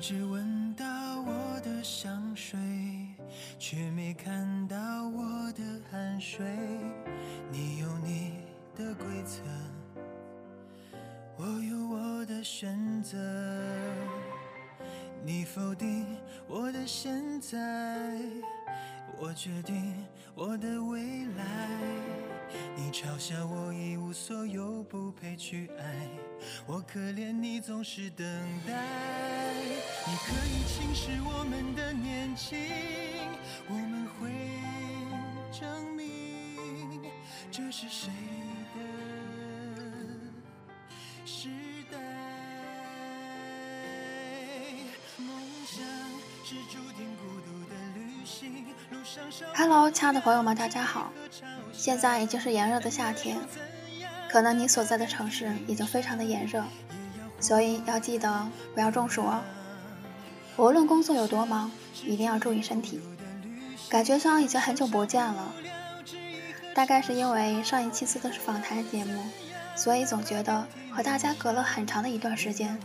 只闻到我的香水，却没看到我的汗水。你有你的规则，我有我的选择。你否定我的现在，我决定我的未来。你嘲笑我一无所有，不配去爱，我可怜你总是等待。你可以轻视我们的年轻，我们会证明这是谁的时代。梦想是注定孤独的旅行，路上少 Hello，亲爱的朋友们，大家好！现在已经是炎热的夏天，可能你所在的城市已经非常的炎热，所以要记得不要中暑哦。无论工作有多忙，一定要注意身体。感觉上已经很久不见了，大概是因为上一期做的是访谈节目，所以总觉得和大家隔了很长的一段时间。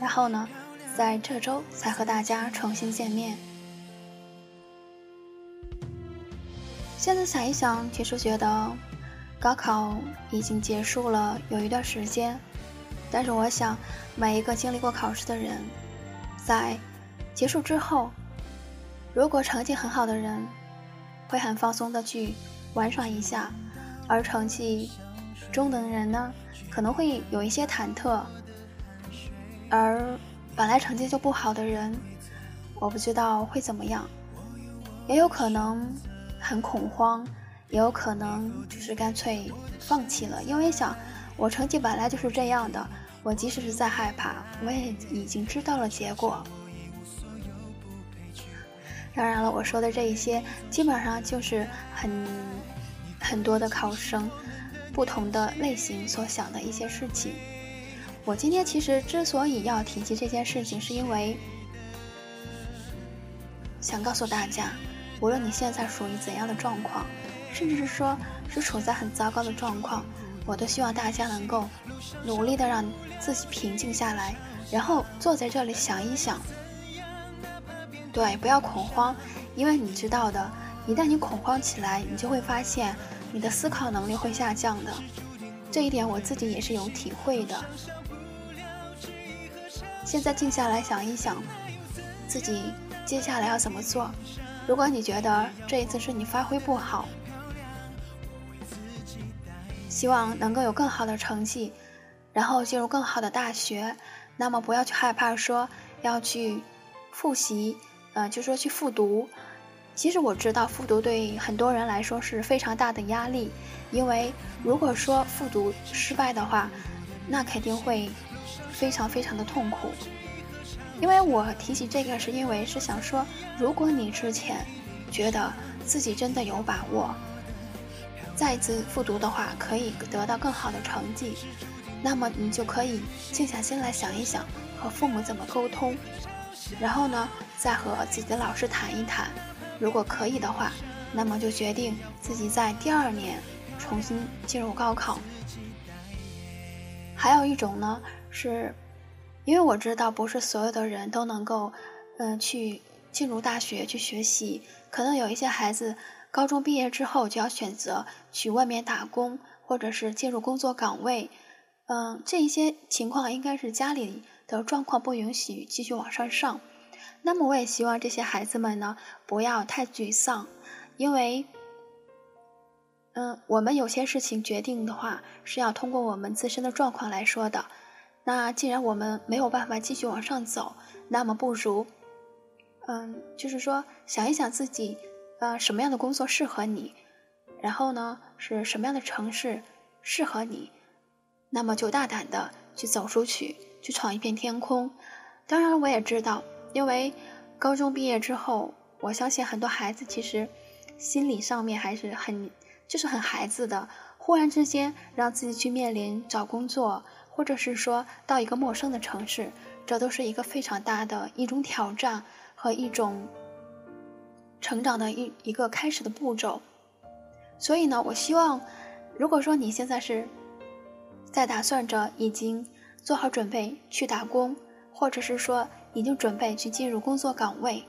然后呢，在这周才和大家重新见面。现在想一想，其实觉得高考已经结束了有一段时间，但是我想每一个经历过考试的人，在结束之后，如果成绩很好的人，会很放松的去玩耍一下，而成绩中等人呢，可能会有一些忐忑，而本来成绩就不好的人，我不知道会怎么样，也有可能。很恐慌，也有可能就是干脆放弃了，因为想我成绩本来就是这样的，我即使是在害怕，我也已经知道了结果。当然了，我说的这一些基本上就是很很多的考生不同的类型所想的一些事情。我今天其实之所以要提及这件事情，是因为想告诉大家。无论你现在属于怎样的状况，甚至是说是处在很糟糕的状况，我都希望大家能够努力的让自己平静下来，然后坐在这里想一想。对，不要恐慌，因为你知道的，一旦你恐慌起来，你就会发现你的思考能力会下降的。这一点我自己也是有体会的。现在静下来想一想，自己接下来要怎么做。如果你觉得这一次是你发挥不好，希望能够有更好的成绩，然后进入更好的大学，那么不要去害怕说要去复习，呃，就说去复读。其实我知道复读对很多人来说是非常大的压力，因为如果说复读失败的话，那肯定会非常非常的痛苦。因为我提起这个，是因为是想说，如果你之前觉得自己真的有把握，再次复读的话，可以得到更好的成绩，那么你就可以静下心来想一想，和父母怎么沟通，然后呢，再和自己的老师谈一谈，如果可以的话，那么就决定自己在第二年重新进入高考。还有一种呢是。因为我知道，不是所有的人都能够，嗯，去进入大学去学习。可能有一些孩子，高中毕业之后就要选择去外面打工，或者是进入工作岗位。嗯，这一些情况应该是家里的状况不允许继续往上上。那么，我也希望这些孩子们呢，不要太沮丧，因为，嗯，我们有些事情决定的话，是要通过我们自身的状况来说的。那既然我们没有办法继续往上走，那么不如，嗯，就是说想一想自己，呃，什么样的工作适合你，然后呢，是什么样的城市适合你，那么就大胆的去走出去，去闯一片天空。当然，我也知道，因为高中毕业之后，我相信很多孩子其实心理上面还是很，就是很孩子的，忽然之间让自己去面临找工作。或者是说到一个陌生的城市，这都是一个非常大的一种挑战和一种成长的一一个开始的步骤。所以呢，我希望，如果说你现在是在打算着已经做好准备去打工，或者是说已经准备去进入工作岗位，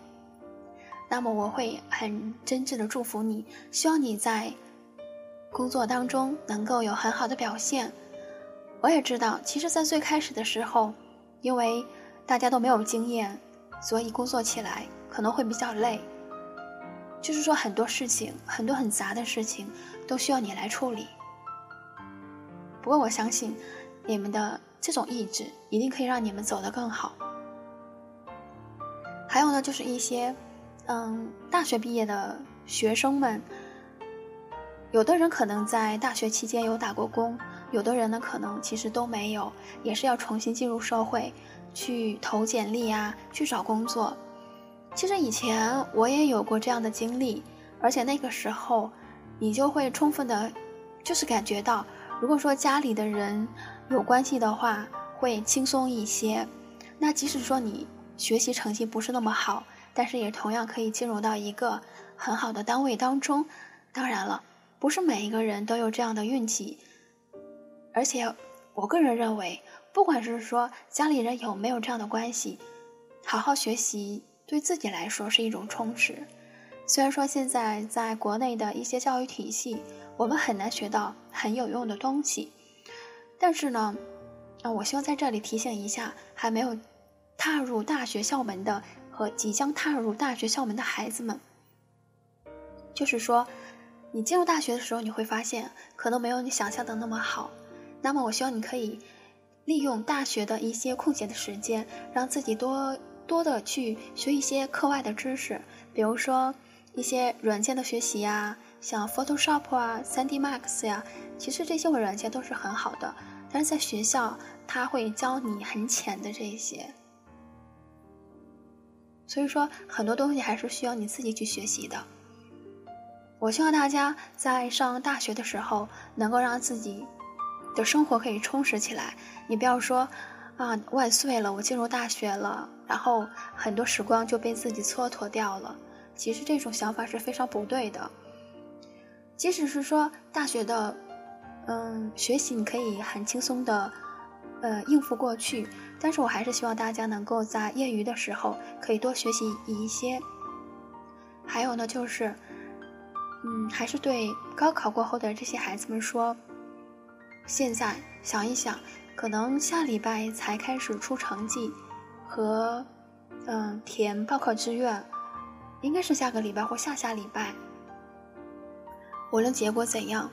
那么我会很真挚的祝福你，希望你在工作当中能够有很好的表现。我也知道，其实，在最开始的时候，因为大家都没有经验，所以工作起来可能会比较累。就是说，很多事情，很多很杂的事情，都需要你来处理。不过，我相信你们的这种意志，一定可以让你们走得更好。还有呢，就是一些，嗯，大学毕业的学生们，有的人可能在大学期间有打过工，有的人呢，可能其实都没有，也是要重新进入社会，去投简历啊，去找工作。其实以前我也有过这样的经历，而且那个时候，你就会充分的，就是感觉到，如果说家里的人有关系的话，会轻松一些。那即使说你学习成绩不是那么好，但是也同样可以进入到一个很好的单位当中。当然了，不是每一个人都有这样的运气，而且我个人认为，不管是说家里人有没有这样的关系，好好学习。对自己来说是一种充实。虽然说现在在国内的一些教育体系，我们很难学到很有用的东西，但是呢，啊，我希望在这里提醒一下还没有踏入大学校门的和即将踏入大学校门的孩子们，就是说，你进入大学的时候，你会发现可能没有你想象的那么好。那么，我希望你可以利用大学的一些空闲的时间，让自己多。多的去学一些课外的知识，比如说一些软件的学习呀，像 Photoshop 啊、3D Max 呀，其实这些软件都是很好的。但是在学校，他会教你很浅的这些，所以说很多东西还是需要你自己去学习的。我希望大家在上大学的时候，能够让自己的生活可以充实起来。你不要说。啊，万岁了！我进入大学了，然后很多时光就被自己蹉跎掉了。其实这种想法是非常不对的。即使是说大学的，嗯，学习你可以很轻松的，呃，应付过去，但是我还是希望大家能够在业余的时候可以多学习一些。还有呢，就是，嗯，还是对高考过后的这些孩子们说，现在想一想。可能下礼拜才开始出成绩，和，嗯，填报考志愿，应该是下个礼拜或下下礼拜。无论结果怎样，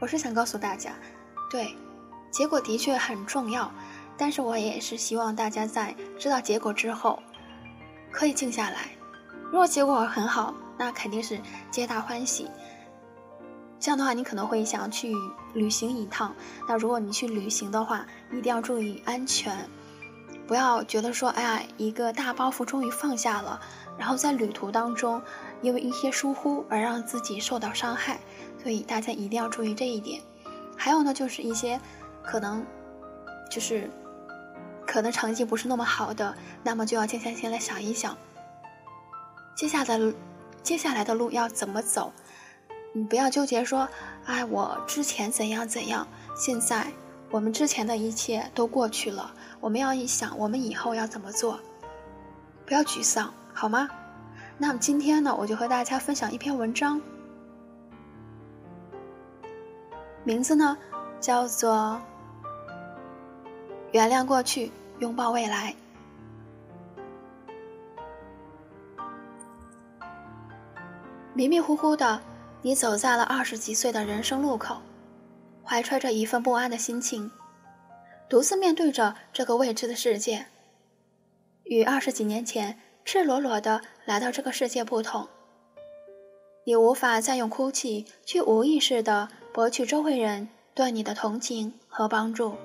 我是想告诉大家，对，结果的确很重要，但是我也是希望大家在知道结果之后，可以静下来。如果结果很好，那肯定是皆大欢喜。这样的话，你可能会想去旅行一趟。那如果你去旅行的话，一定要注意安全，不要觉得说，哎呀，一个大包袱终于放下了，然后在旅途当中因为一些疏忽而让自己受到伤害。所以大家一定要注意这一点。还有呢，就是一些可能就是可能成绩不是那么好的，那么就要静下心来想一想，接下来接下来的路要怎么走。你不要纠结说，哎，我之前怎样怎样，现在我们之前的一切都过去了，我们要一想，我们以后要怎么做，不要沮丧，好吗？那么今天呢，我就和大家分享一篇文章，名字呢叫做《原谅过去，拥抱未来》，迷迷糊糊的。你走在了二十几岁的人生路口，怀揣着一份不安的心情，独自面对着这个未知的世界。与二十几年前赤裸裸的来到这个世界不同，你无法再用哭泣去无意识的博取周围人对你的同情和帮助，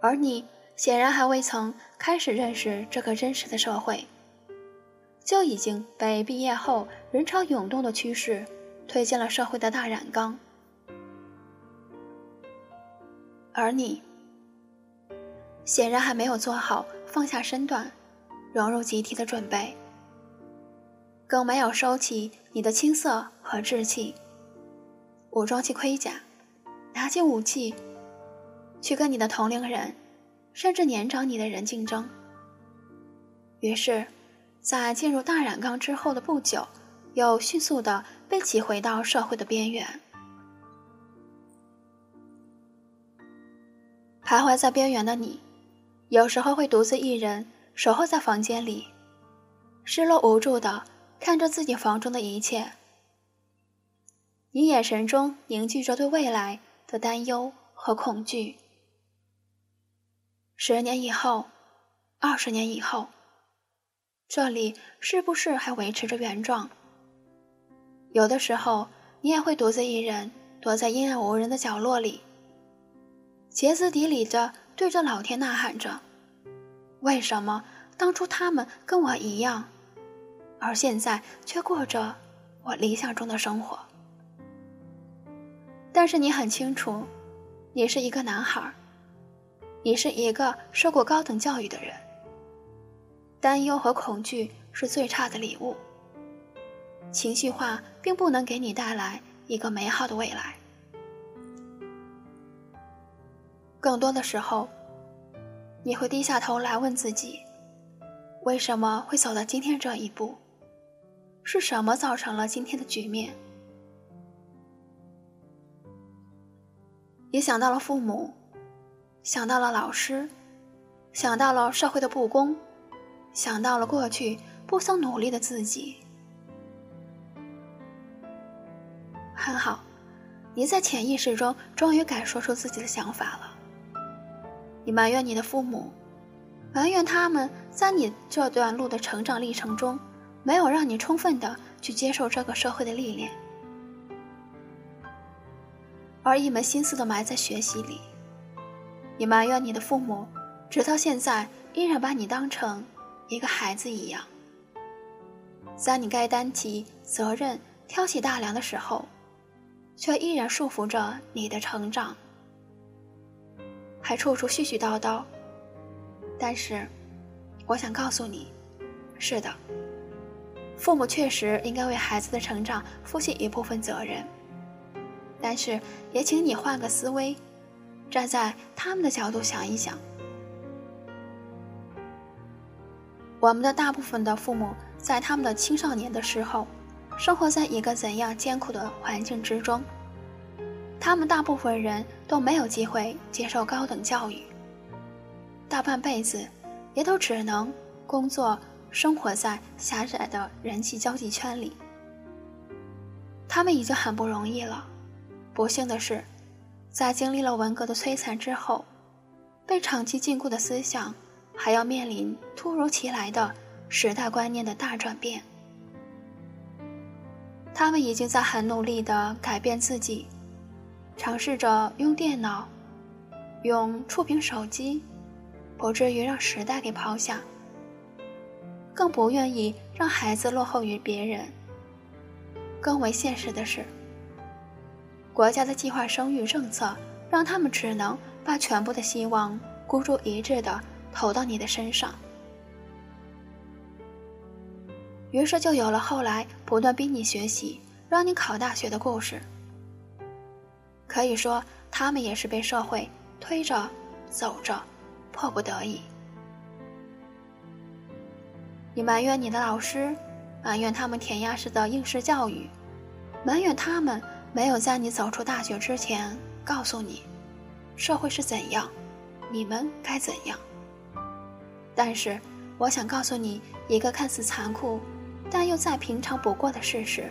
而你显然还未曾开始认识这个真实的社会。就已经被毕业后人潮涌动的趋势推进了社会的大染缸，而你显然还没有做好放下身段、融入集体的准备，更没有收起你的青涩和稚气，武装起盔甲，拿起武器，去跟你的同龄人，甚至年长你的人竞争。于是，在进入大染缸之后的不久，又迅速的被挤回到社会的边缘。徘徊在边缘的你，有时候会独自一人守候在房间里，失落无助的看着自己房中的一切。你眼神中凝聚着对未来的担忧和恐惧。十年以后，二十年以后，这里是不是还维持着原状？有的时候，你也会独自一人躲在阴暗无人的角落里，歇斯底里的对着老天呐喊着：“为什么当初他们跟我一样，而现在却过着我理想中的生活？”但是你很清楚，你是一个男孩，你是一个受过高等教育的人。担忧和恐惧是最差的礼物。情绪化并不能给你带来一个美好的未来。更多的时候，你会低下头来问自己：为什么会走到今天这一步？是什么造成了今天的局面？也想到了父母，想到了老师，想到了社会的不公，想到了过去不曾努力的自己。很好，你在潜意识中终于敢说出自己的想法了。你埋怨你的父母，埋怨他们在你这段路的成长历程中，没有让你充分的去接受这个社会的历练。而一门心思的埋在学习里，你埋怨你的父母，直到现在依然把你当成一个孩子一样，在你该担起责任、挑起大梁的时候，却依然束缚着你的成长，还处处絮絮叨叨。但是，我想告诉你，是的，父母确实应该为孩子的成长负起一部分责任。但是，也请你换个思维，站在他们的角度想一想。我们的大部分的父母在他们的青少年的时候，生活在一个怎样艰苦的环境之中？他们大部分人都没有机会接受高等教育，大半辈子也都只能工作生活在狭窄的人际交际圈里。他们已经很不容易了。不幸的是，在经历了文革的摧残之后，被长期禁锢的思想还要面临突如其来的时代观念的大转变。他们已经在很努力地改变自己，尝试着用电脑、用触屏手机，不至于让时代给抛下，更不愿意让孩子落后于别人。更为现实的是。国家的计划生育政策让他们只能把全部的希望孤注一掷的投到你的身上，于是就有了后来不断逼你学习、让你考大学的故事。可以说，他们也是被社会推着走着，迫不得已。你埋怨你的老师，埋怨他们填鸭式的应试教育，埋怨他们。没有在你走出大学之前告诉你，社会是怎样，你们该怎样。但是，我想告诉你一个看似残酷，但又再平常不过的事实：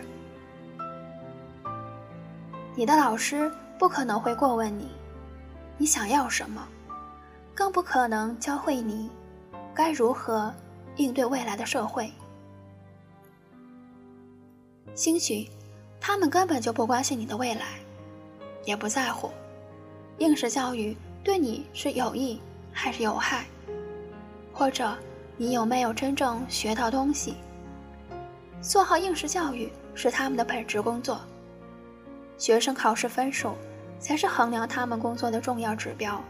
你的老师不可能会过问你，你想要什么，更不可能教会你该如何应对未来的社会。兴许。他们根本就不关心你的未来，也不在乎应试教育对你是有益还是有害，或者你有没有真正学到东西。做好应试教育是他们的本职工作，学生考试分数才是衡量他们工作的重要指标。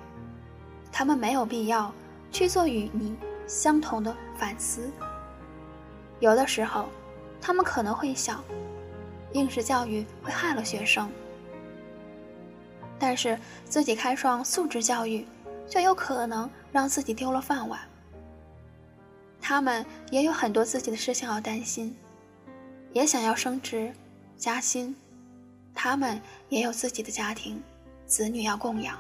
他们没有必要去做与你相同的反思。有的时候，他们可能会想。应试教育会害了学生，但是自己开创素质教育，却有可能让自己丢了饭碗。他们也有很多自己的事情要担心，也想要升职加薪，他们也有自己的家庭、子女要供养。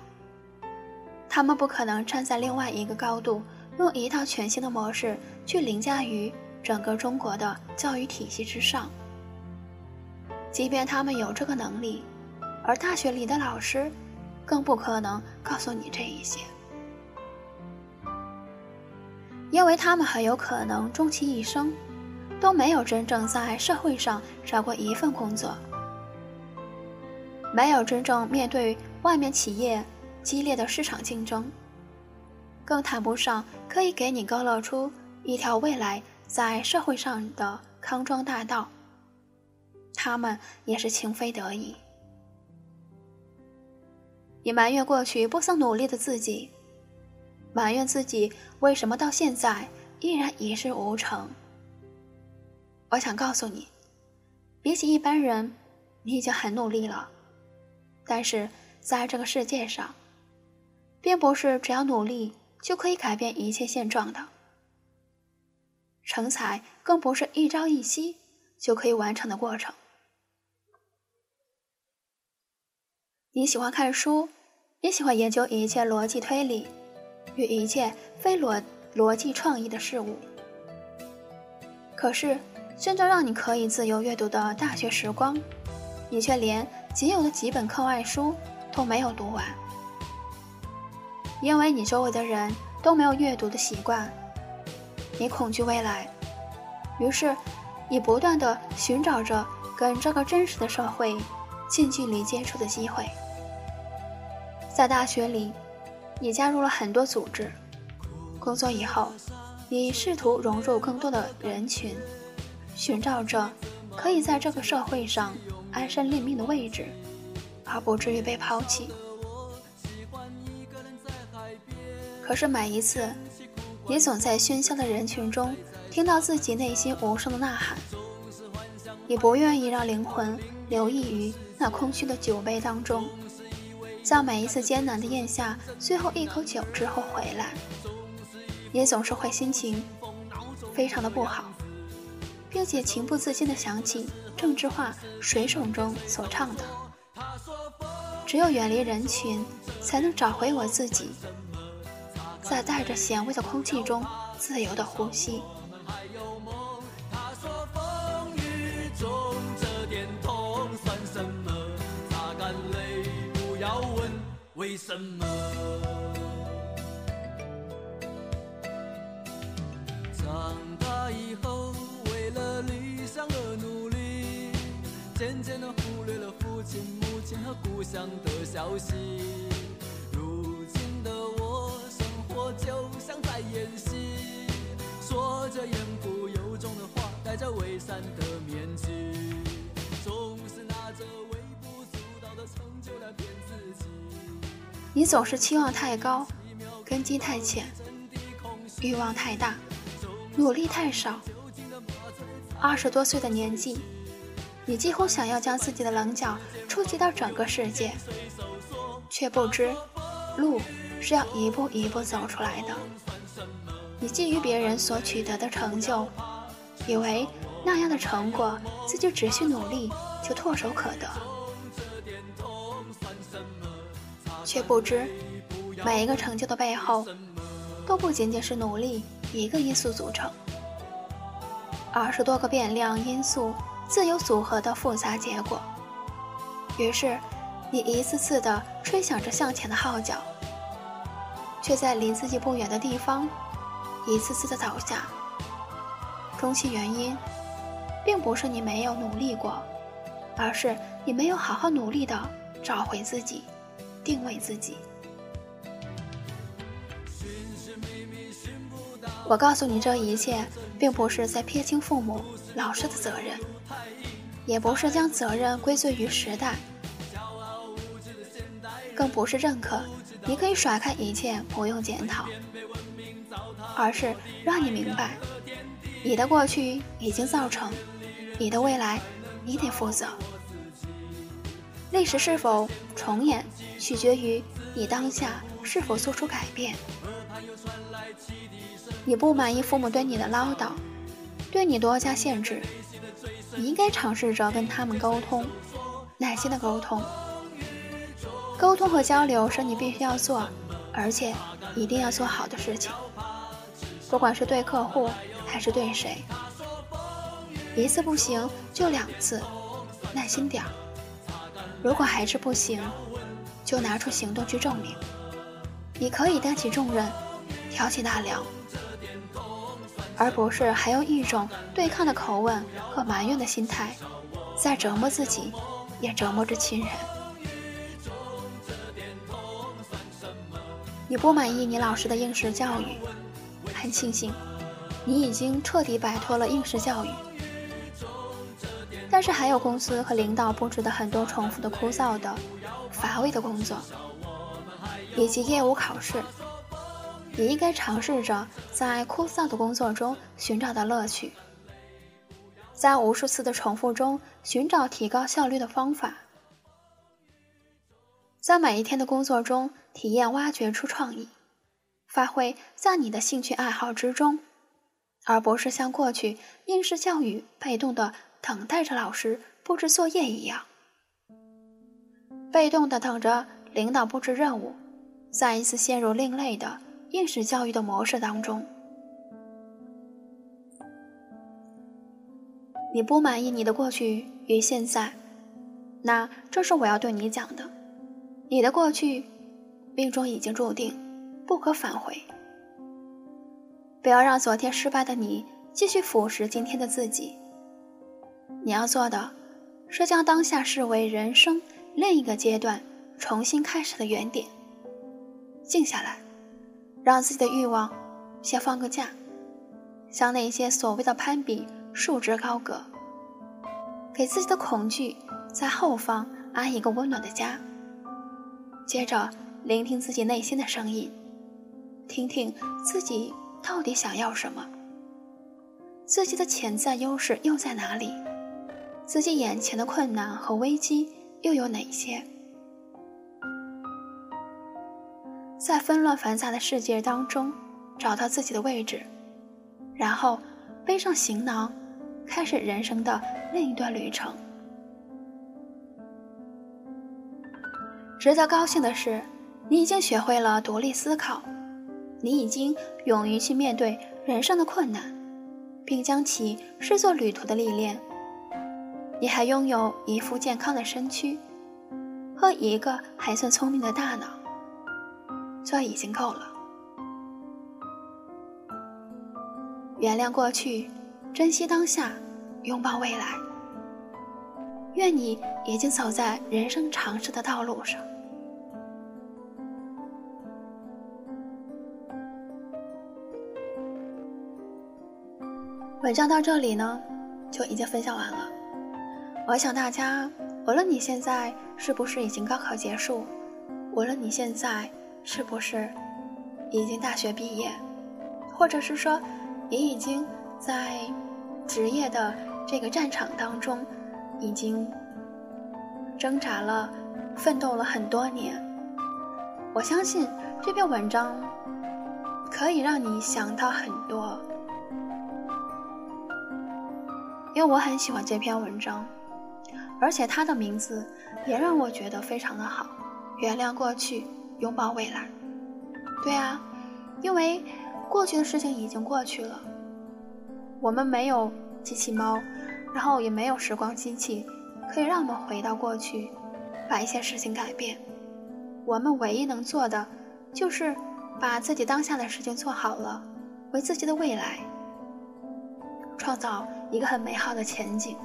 他们不可能站在另外一个高度，用一套全新的模式去凌驾于整个中国的教育体系之上。即便他们有这个能力，而大学里的老师更不可能告诉你这一些。因为他们很有可能终其一生都没有真正在社会上找过一份工作，没有真正面对外面企业激烈的市场竞争，更谈不上可以给你勾勒出一条未来在社会上的康庄大道。他们也是情非得已。你埋怨过去不曾努力的自己。埋怨自己为什么到现在依然一事无成。我想告诉你，比起一般人，你已经很努力了。但是在这个世界上，并不是只要努力就可以改变一切现状的。成才更不是一朝一夕就可以完成的过程。你喜欢看书，也喜欢研究一切逻辑推理。与一切非逻逻辑创意的事物，可是真正让你可以自由阅读的大学时光，你却连仅有的几本课外书都没有读完，因为你周围的人都没有阅读的习惯，你恐惧未来，于是你不断的寻找着跟这个真实的社会近距离接触的机会，在大学里。你加入了很多组织，工作以后，你试图融入更多的人群，寻找着可以在这个社会上安身立命的位置，而不至于被抛弃。可是每一次，你总在喧嚣的人群中听到自己内心无声的呐喊，你不愿意让灵魂留意于那空虚的酒杯当中。在每一次艰难的咽下最后一口酒之后回来，也总是会心情非常的不好，并且情不自禁地想起郑智化《水手》中所唱的：“只有远离人群，才能找回我自己，在带着咸味的空气中自由地呼吸。”为什么？渐渐的忽略了父亲、母亲和故乡的消息。如今的我，生活就像在演戏，说着言不由衷的话，戴着伪善的面具，总是拿着微不足道的成就来骗自己。你总是期望太高，根基太浅，欲望太大，努力太少。二十多岁的年纪，你几乎想要将自己的棱角触及到整个世界，却不知路是要一步一步走出来的。你觊觎别人所取得的成就，以为那样的成果自己只需努力就唾手可得。却不知，每一个成就的背后，都不仅仅是努力一个因素组成，而是多个变量因素自由组合的复杂结果。于是，你一次次地吹响着向前的号角，却在离自己不远的地方，一次次的倒下。终其原因，并不是你没有努力过，而是你没有好好努力地找回自己。定位自己。我告诉你这一切，并不是在撇清父母、老师的责任，也不是将责任归罪于时代，更不是认可你可以甩开一切不用检讨，而是让你明白，你的过去已经造成，你的未来你得负责。历史是否重演，取决于你当下是否做出改变。你不满意父母对你的唠叨，对你多加限制，你应该尝试着跟他们沟通，耐心的沟通。沟通和交流是你必须要做，而且一定要做好的事情。不管是对客户还是对谁，一次不行就两次，耐心点儿。如果还是不行，就拿出行动去证明。你可以担起重任，挑起大梁，而不是还用一种对抗的口吻和埋怨的心态，在折磨自己，也折磨着亲人。你不满意你老师的应试教育，很庆幸，你已经彻底摆脱了应试教育。但是还有公司和领导布置的很多重复的、枯燥的、乏味的工作，以及业务考试，也应该尝试着在枯燥的工作中寻找到乐趣，在无数次的重复中寻找提高效率的方法，在每一天的工作中体验挖掘出创意，发挥在你的兴趣爱好之中，而不是像过去应试教育被动的。等待着老师布置作业一样，被动的等着领导布置任务，再一次陷入另类的应试教育的模式当中。你不满意你的过去与现在，那这是我要对你讲的。你的过去，命中已经注定，不可返回。不要让昨天失败的你继续腐蚀今天的自己。你要做的，是将当下视为人生另一个阶段重新开始的原点。静下来，让自己的欲望先放个假，向那些所谓的攀比束之高阁，给自己的恐惧在后方安一个温暖的家。接着，聆听自己内心的声音，听听自己到底想要什么，自己的潜在优势又在哪里。自己眼前的困难和危机又有哪些？在纷乱繁杂的世界当中，找到自己的位置，然后背上行囊，开始人生的另一段旅程。值得高兴的是，你已经学会了独立思考，你已经勇于去面对人生的困难，并将其视作旅途的历练。你还拥有一副健康的身躯和一个还算聪明的大脑，这已经够了。原谅过去，珍惜当下，拥抱未来。愿你已经走在人生尝试的道路上。文章到这里呢，就已经分享完了。我想大家，无论你现在是不是已经高考结束，无论你现在是不是已经大学毕业，或者是说你已经在职业的这个战场当中已经挣扎了、奋斗了很多年，我相信这篇文章可以让你想到很多，因为我很喜欢这篇文章。而且它的名字也让我觉得非常的好，原谅过去，拥抱未来。对啊，因为过去的事情已经过去了，我们没有机器猫，然后也没有时光机器，可以让我们回到过去，把一些事情改变。我们唯一能做的，就是把自己当下的事情做好了，为自己的未来创造一个很美好的前景。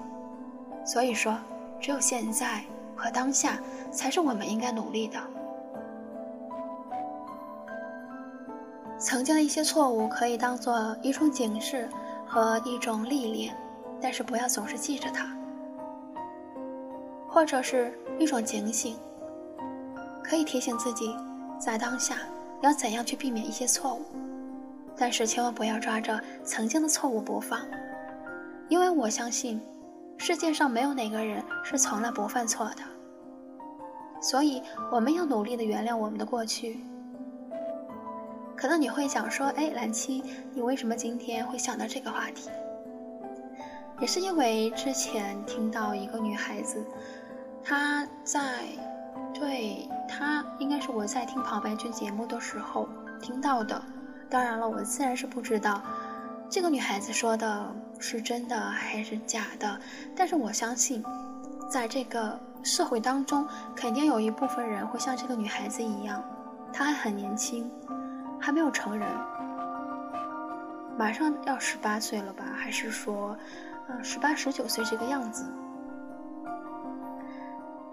所以说。只有现在和当下才是我们应该努力的。曾经的一些错误可以当做一种警示和一种历练，但是不要总是记着它，或者是一种警醒，可以提醒自己在当下要怎样去避免一些错误，但是千万不要抓着曾经的错误不放，因为我相信。世界上没有哪个人是从来不犯错的，所以我们要努力的原谅我们的过去，可能你会想说，哎，蓝七，你为什么今天会想到这个话题？也是因为之前听到一个女孩子，她在，对她应该是我在听旁白剧节目的时候听到的。当然了，我自然是不知道这个女孩子说的是真的还是假的，但是我相信，在这个社会当中，肯定有一部分人会像这个女孩子一样，她还很年轻。还没有成人，马上要十八岁了吧？还是说，嗯，十八、十九岁这个样子，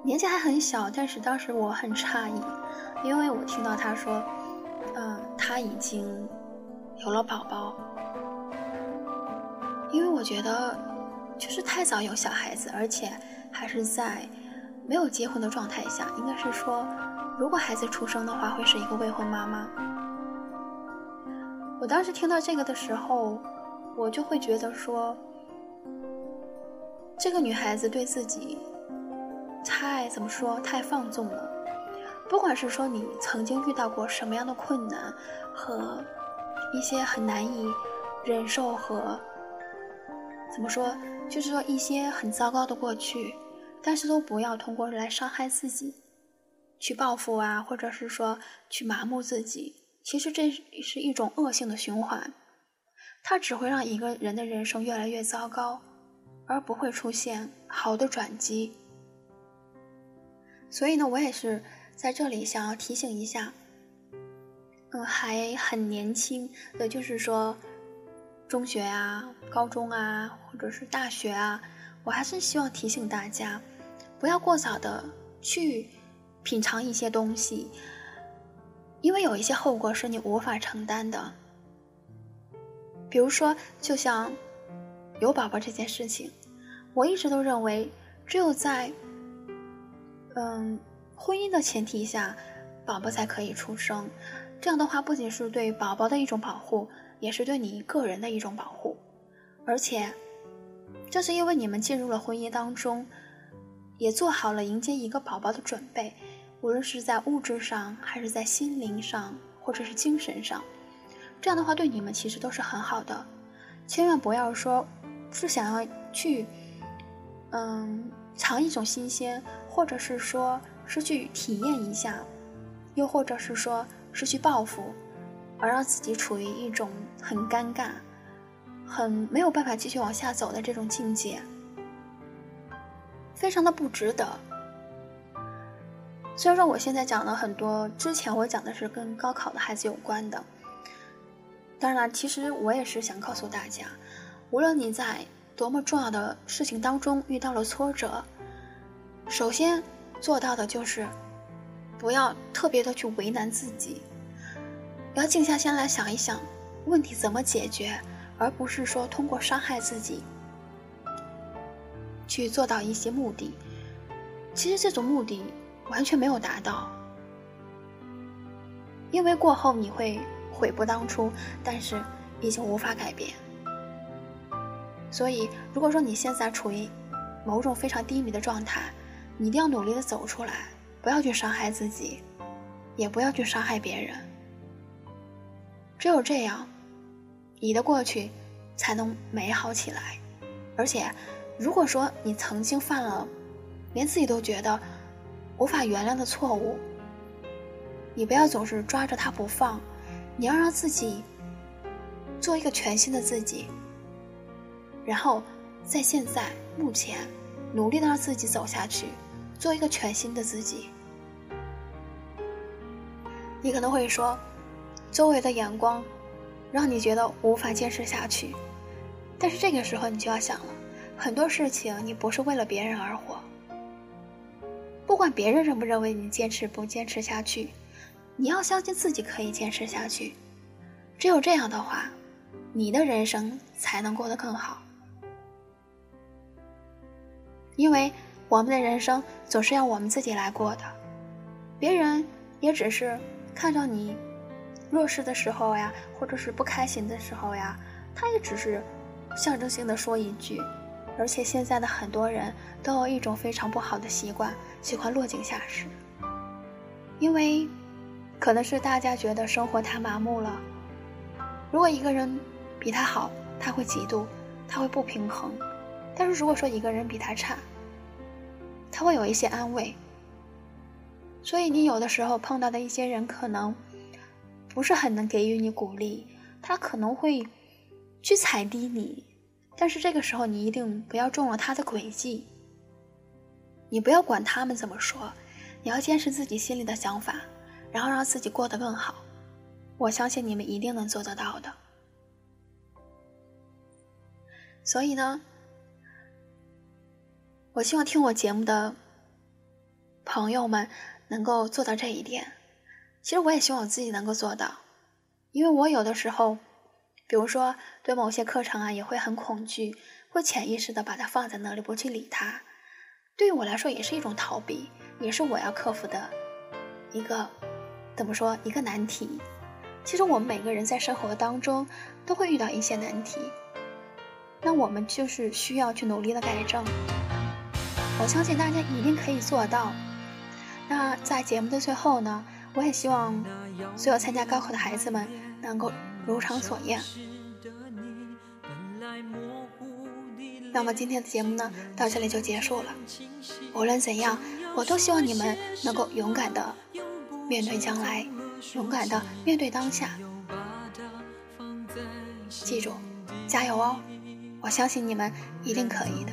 年纪还很小。但是当时我很诧异，因为我听到他说，嗯，他已经有了宝宝。因为我觉得，就是太早有小孩子，而且还是在没有结婚的状态下，应该是说，如果孩子出生的话，会是一个未婚妈妈。我当时听到这个的时候，我就会觉得说，这个女孩子对自己太怎么说太放纵了。不管是说你曾经遇到过什么样的困难和一些很难以忍受和怎么说，就是说一些很糟糕的过去，但是都不要通过来伤害自己，去报复啊，或者是说去麻木自己。其实这是一种恶性的循环，它只会让一个人的人生越来越糟糕，而不会出现好的转机。所以呢，我也是在这里想要提醒一下，嗯，还很年轻的，就是说中学啊、高中啊，或者是大学啊，我还是希望提醒大家，不要过早的去品尝一些东西。因为有一些后果是你无法承担的，比如说，就像有宝宝这件事情，我一直都认为，只有在嗯婚姻的前提下，宝宝才可以出生。这样的话，不仅是对宝宝的一种保护，也是对你个人的一种保护。而且，正是因为你们进入了婚姻当中，也做好了迎接一个宝宝的准备。无论是在物质上，还是在心灵上，或者是精神上，这样的话对你们其实都是很好的。千万不要说是想要去，嗯，尝一种新鲜，或者是说是去体验一下，又或者是说是去报复，而让自己处于一种很尴尬、很没有办法继续往下走的这种境界，非常的不值得。虽然说我现在讲了很多，之前我讲的是跟高考的孩子有关的。当然了，其实我也是想告诉大家，无论你在多么重要的事情当中遇到了挫折，首先做到的就是不要特别的去为难自己，要静下心来想一想问题怎么解决，而不是说通过伤害自己去做到一些目的。其实这种目的。完全没有达到，因为过后你会悔不当初，但是已经无法改变。所以，如果说你现在处于某种非常低迷的状态，你一定要努力的走出来，不要去伤害自己，也不要去伤害别人。只有这样，你的过去才能美好起来。而且，如果说你曾经犯了，连自己都觉得。无法原谅的错误，你不要总是抓着他不放，你要让自己做一个全新的自己，然后在现在目前努力的让自己走下去，做一个全新的自己。你可能会说，周围的眼光让你觉得无法坚持下去，但是这个时候你就要想了，很多事情你不是为了别人而活。不管别人认不认为你坚持不坚持下去，你要相信自己可以坚持下去。只有这样的话，你的人生才能过得更好。因为我们的人生总是要我们自己来过的，别人也只是看到你弱势的时候呀，或者是不开心的时候呀，他也只是象征性的说一句。而且现在的很多人都有一种非常不好的习惯，喜欢落井下石。因为可能是大家觉得生活太麻木了。如果一个人比他好，他会嫉妒，他会不平衡；但是如果说一个人比他差，他会有一些安慰。所以你有的时候碰到的一些人，可能不是很能给予你鼓励，他可能会去踩低你。但是这个时候，你一定不要中了他的诡计。你不要管他们怎么说，你要坚持自己心里的想法，然后让自己过得更好。我相信你们一定能做得到的。所以呢，我希望听我节目的朋友们能够做到这一点。其实我也希望我自己能够做到，因为我有的时候。比如说，对某些课程啊，也会很恐惧，会潜意识的把它放在那里，不去理它。对于我来说，也是一种逃避，也是我要克服的一个怎么说一个难题。其实我们每个人在生活当中都会遇到一些难题，那我们就是需要去努力的改正。我相信大家一定可以做到。那在节目的最后呢，我也希望所有参加高考的孩子们能够。如常所愿。那么今天的节目呢，到这里就结束了。无论怎样，我都希望你们能够勇敢的面对将来，勇敢的面对当下。记住，加油哦！我相信你们一定可以的。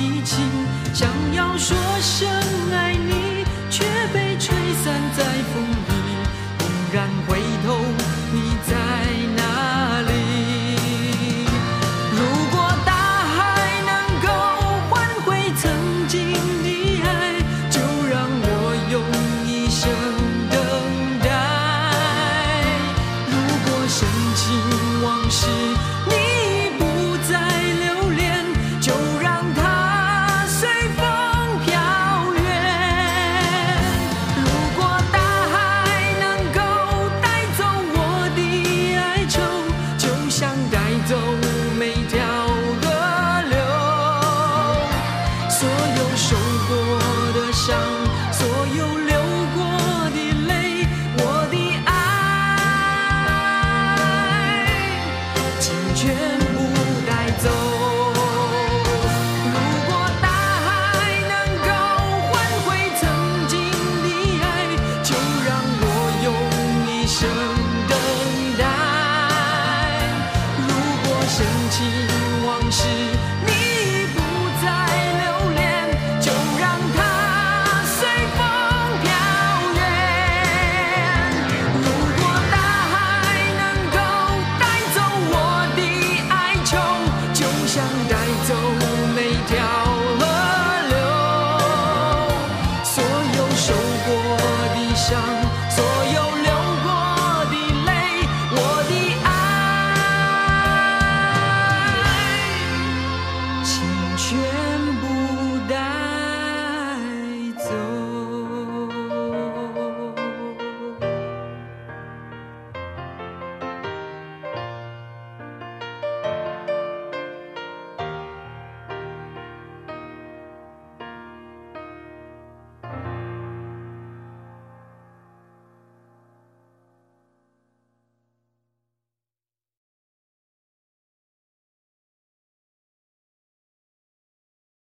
激情，想要说声爱你，却被吹散在风里。猛然是。